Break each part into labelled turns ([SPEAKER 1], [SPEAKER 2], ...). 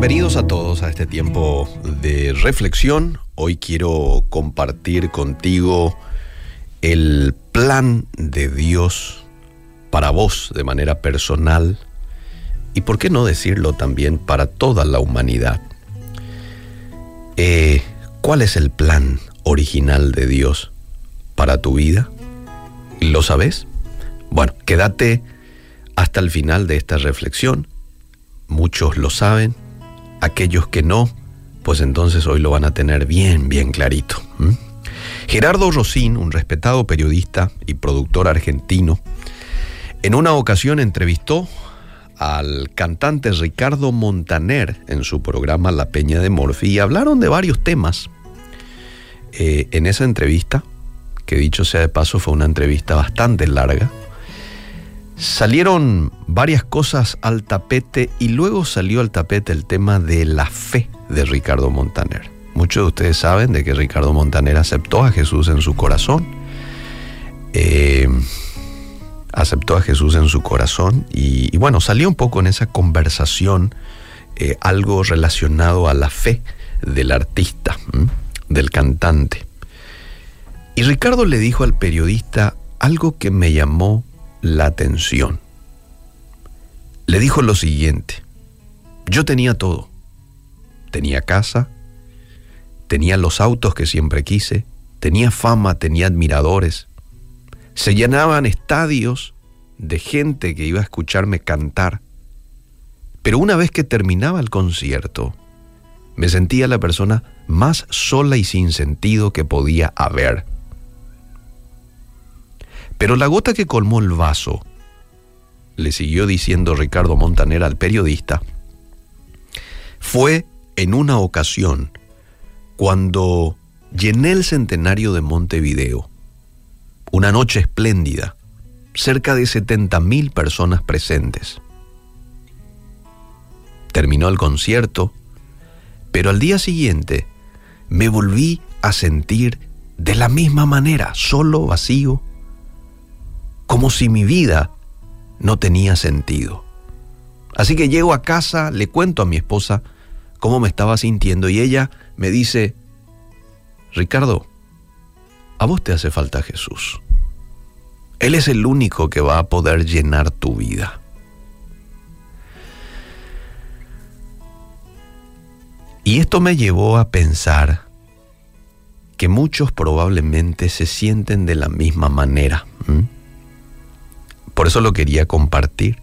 [SPEAKER 1] Bienvenidos a todos a este tiempo de reflexión. Hoy quiero compartir contigo el plan de Dios para vos de manera personal y, por qué no decirlo también, para toda la humanidad. Eh, ¿Cuál es el plan original de Dios para tu vida? ¿Lo sabes? Bueno, quédate hasta el final de esta reflexión. Muchos lo saben, aquellos que no, pues entonces hoy lo van a tener bien, bien clarito. Gerardo Rosín, un respetado periodista y productor argentino, en una ocasión entrevistó al cantante Ricardo Montaner en su programa La Peña de Morfi y hablaron de varios temas. Eh, en esa entrevista, que dicho sea de paso fue una entrevista bastante larga, Salieron varias cosas al tapete y luego salió al tapete el tema de la fe de Ricardo Montaner. Muchos de ustedes saben de que Ricardo Montaner aceptó a Jesús en su corazón. Eh, aceptó a Jesús en su corazón y, bueno, salió un poco en esa conversación eh, algo relacionado a la fe del artista, del cantante. Y Ricardo le dijo al periodista algo que me llamó la atención. Le dijo lo siguiente, yo tenía todo, tenía casa, tenía los autos que siempre quise, tenía fama, tenía admiradores, se llenaban estadios de gente que iba a escucharme cantar, pero una vez que terminaba el concierto, me sentía la persona más sola y sin sentido que podía haber. Pero la gota que colmó el vaso, le siguió diciendo Ricardo Montaner al periodista, fue en una ocasión cuando llené el centenario de Montevideo, una noche espléndida, cerca de 70 mil personas presentes. Terminó el concierto, pero al día siguiente me volví a sentir de la misma manera, solo, vacío, como si mi vida no tenía sentido. Así que llego a casa, le cuento a mi esposa cómo me estaba sintiendo y ella me dice, Ricardo, a vos te hace falta Jesús. Él es el único que va a poder llenar tu vida. Y esto me llevó a pensar que muchos probablemente se sienten de la misma manera. Por eso lo quería compartir.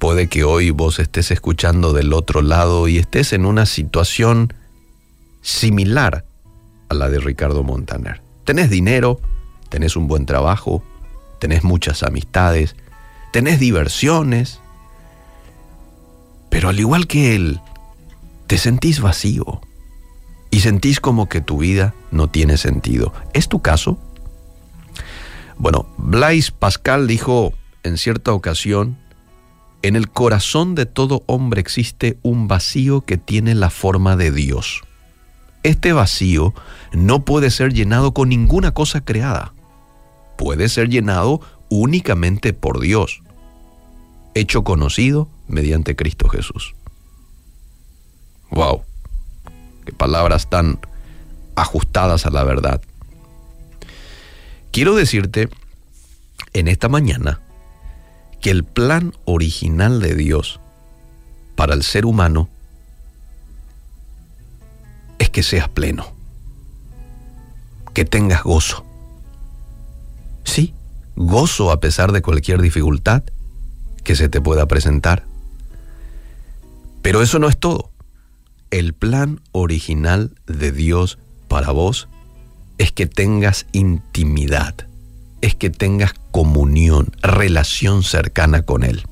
[SPEAKER 1] Puede que hoy vos estés escuchando del otro lado y estés en una situación similar a la de Ricardo Montaner. Tenés dinero, tenés un buen trabajo, tenés muchas amistades, tenés diversiones, pero al igual que él, te sentís vacío y sentís como que tu vida no tiene sentido. ¿Es tu caso? Bueno, Blaise Pascal dijo en cierta ocasión, en el corazón de todo hombre existe un vacío que tiene la forma de Dios. Este vacío no puede ser llenado con ninguna cosa creada. Puede ser llenado únicamente por Dios, hecho conocido mediante Cristo Jesús. ¡Wow! Qué palabras tan ajustadas a la verdad. Quiero decirte en esta mañana que el plan original de Dios para el ser humano es que seas pleno, que tengas gozo. Sí, gozo a pesar de cualquier dificultad que se te pueda presentar. Pero eso no es todo. El plan original de Dios para vos es que tengas intimidad, es que tengas comunión, relación cercana con Él.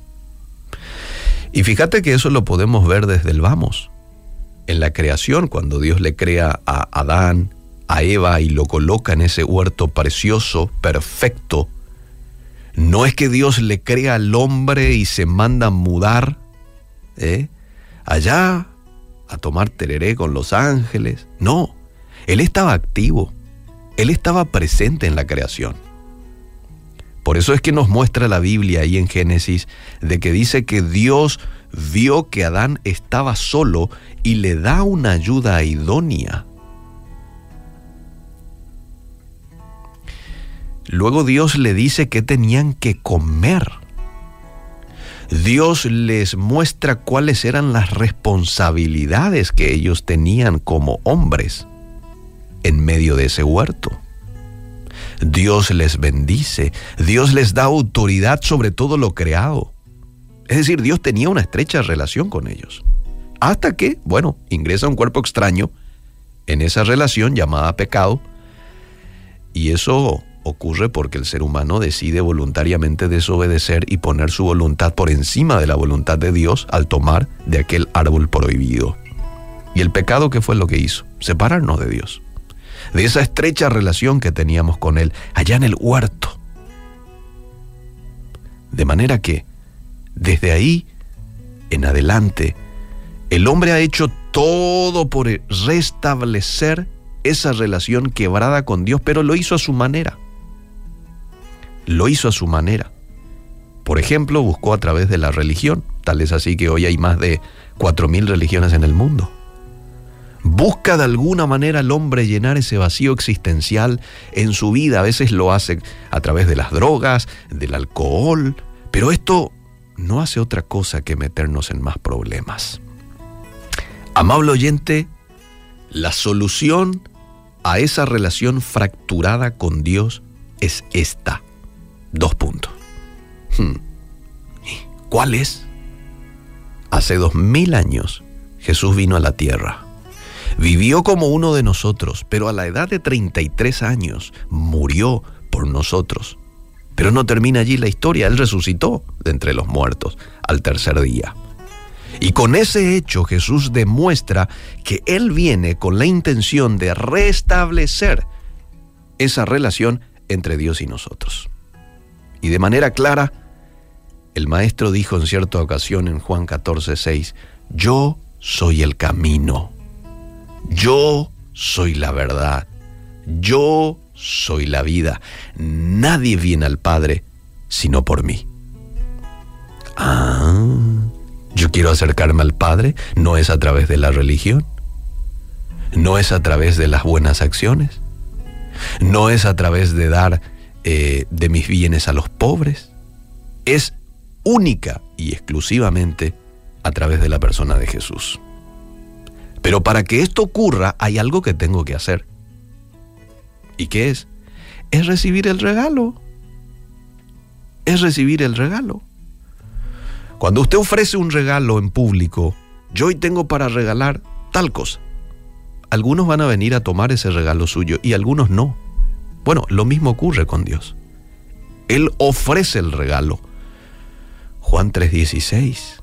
[SPEAKER 1] Y fíjate que eso lo podemos ver desde el vamos. En la creación, cuando Dios le crea a Adán, a Eva y lo coloca en ese huerto precioso, perfecto, no es que Dios le crea al hombre y se manda a mudar ¿eh? allá a tomar tereré con los ángeles. No, Él estaba activo. Él estaba presente en la creación. Por eso es que nos muestra la Biblia ahí en Génesis de que dice que Dios vio que Adán estaba solo y le da una ayuda idónea. Luego Dios le dice que tenían que comer. Dios les muestra cuáles eran las responsabilidades que ellos tenían como hombres en medio de ese huerto. Dios les bendice, Dios les da autoridad sobre todo lo creado. Es decir, Dios tenía una estrecha relación con ellos. Hasta que, bueno, ingresa un cuerpo extraño en esa relación llamada pecado, y eso ocurre porque el ser humano decide voluntariamente desobedecer y poner su voluntad por encima de la voluntad de Dios al tomar de aquel árbol prohibido. Y el pecado, ¿qué fue lo que hizo? Separarnos de Dios de esa estrecha relación que teníamos con Él allá en el huerto. De manera que, desde ahí en adelante, el hombre ha hecho todo por restablecer esa relación quebrada con Dios, pero lo hizo a su manera. Lo hizo a su manera. Por ejemplo, buscó a través de la religión, tal es así que hoy hay más de 4.000 religiones en el mundo. Busca de alguna manera el hombre llenar ese vacío existencial en su vida. A veces lo hace a través de las drogas, del alcohol, pero esto no hace otra cosa que meternos en más problemas. Amable oyente, la solución a esa relación fracturada con Dios es esta. Dos puntos. Hmm. ¿Cuál es? Hace dos mil años Jesús vino a la tierra Vivió como uno de nosotros, pero a la edad de 33 años murió por nosotros. Pero no termina allí la historia, Él resucitó de entre los muertos al tercer día. Y con ese hecho Jesús demuestra que Él viene con la intención de restablecer esa relación entre Dios y nosotros. Y de manera clara, el Maestro dijo en cierta ocasión en Juan 14, 6, yo soy el camino yo soy la verdad. Yo soy la vida. Nadie viene al Padre sino por mí. Ah, yo quiero acercarme al Padre, no es a través de la religión, no es a través de las buenas acciones, no es a través de dar eh, de mis bienes a los pobres, es única y exclusivamente a través de la persona de Jesús. Pero para que esto ocurra hay algo que tengo que hacer. ¿Y qué es? Es recibir el regalo. Es recibir el regalo. Cuando usted ofrece un regalo en público, yo hoy tengo para regalar tal cosa. Algunos van a venir a tomar ese regalo suyo y algunos no. Bueno, lo mismo ocurre con Dios. Él ofrece el regalo. Juan 3:16.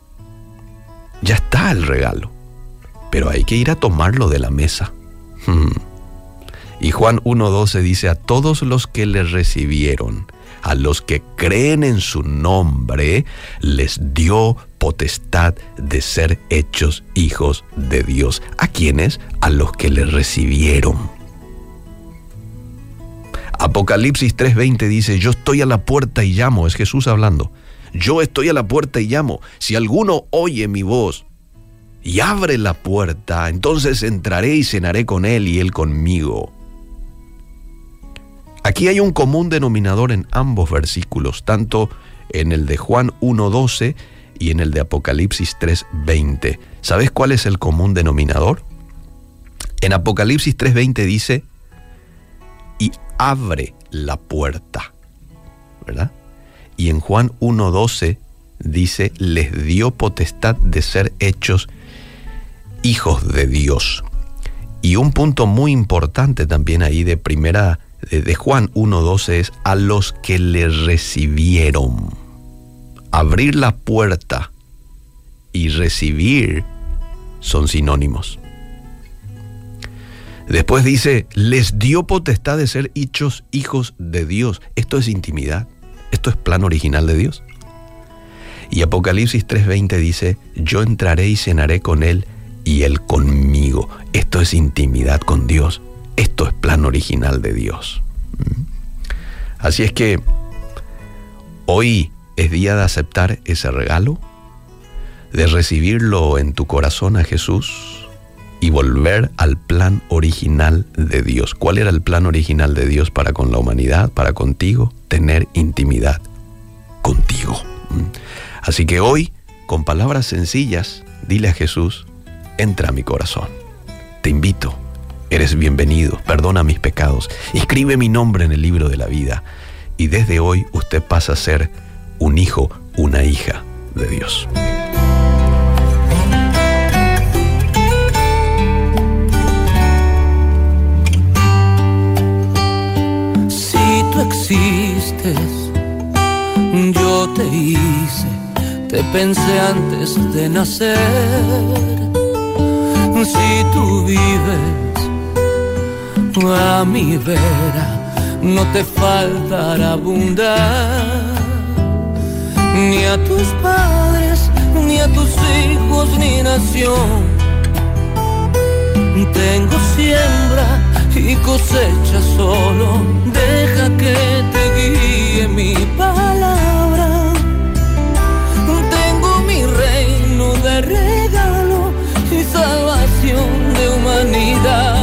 [SPEAKER 1] Ya está el regalo pero hay que ir a tomarlo de la mesa. Hmm. Y Juan 1.12 dice, a todos los que le recibieron, a los que creen en su nombre, les dio potestad de ser hechos hijos de Dios. ¿A quiénes? A los que le recibieron. Apocalipsis 3:20 dice, yo estoy a la puerta y llamo, es Jesús hablando. Yo estoy a la puerta y llamo. Si alguno oye mi voz y abre la puerta, entonces entraré y cenaré con él y él conmigo. Aquí hay un común denominador en ambos versículos, tanto en el de Juan 1.12 y en el de Apocalipsis 3.20. ¿Sabes cuál es el común denominador? En Apocalipsis 3.20 dice, y abre la puerta, ¿verdad? Y en Juan 1.12 dice, les dio potestad de ser hechos hijos de Dios. Y un punto muy importante también ahí de primera de Juan 1.12 es a los que le recibieron. Abrir la puerta y recibir son sinónimos. Después dice, les dio potestad de ser hechos hijos de Dios. Esto es intimidad. Esto es plan original de Dios. Y Apocalipsis 3:20 dice, yo entraré y cenaré con él y Él conmigo. Esto es intimidad con Dios. Esto es plan original de Dios. ¿Mm? Así es que Hoy es día de aceptar ese regalo, de recibirlo en tu corazón a Jesús y volver al plan original de Dios. ¿Cuál era el plan original de Dios para con la humanidad, para contigo? Tener intimidad contigo. ¿Mm? Así que hoy, con palabras sencillas, dile a Jesús, entra a mi corazón. Te invito, eres bienvenido, perdona mis pecados, escribe mi nombre en el libro de la vida y desde hoy usted pasa a ser un hijo, una hija de Dios.
[SPEAKER 2] Si tú existes, yo te hice, te pensé antes de nacer. Si tú vives a mi vera, no te faltará abundar, ni a tus padres, ni a tus hijos, ni nación. Tengo siembra y cosecha solo, deja que te guíe mi palabra. Tengo mi reino de regalo humanidad.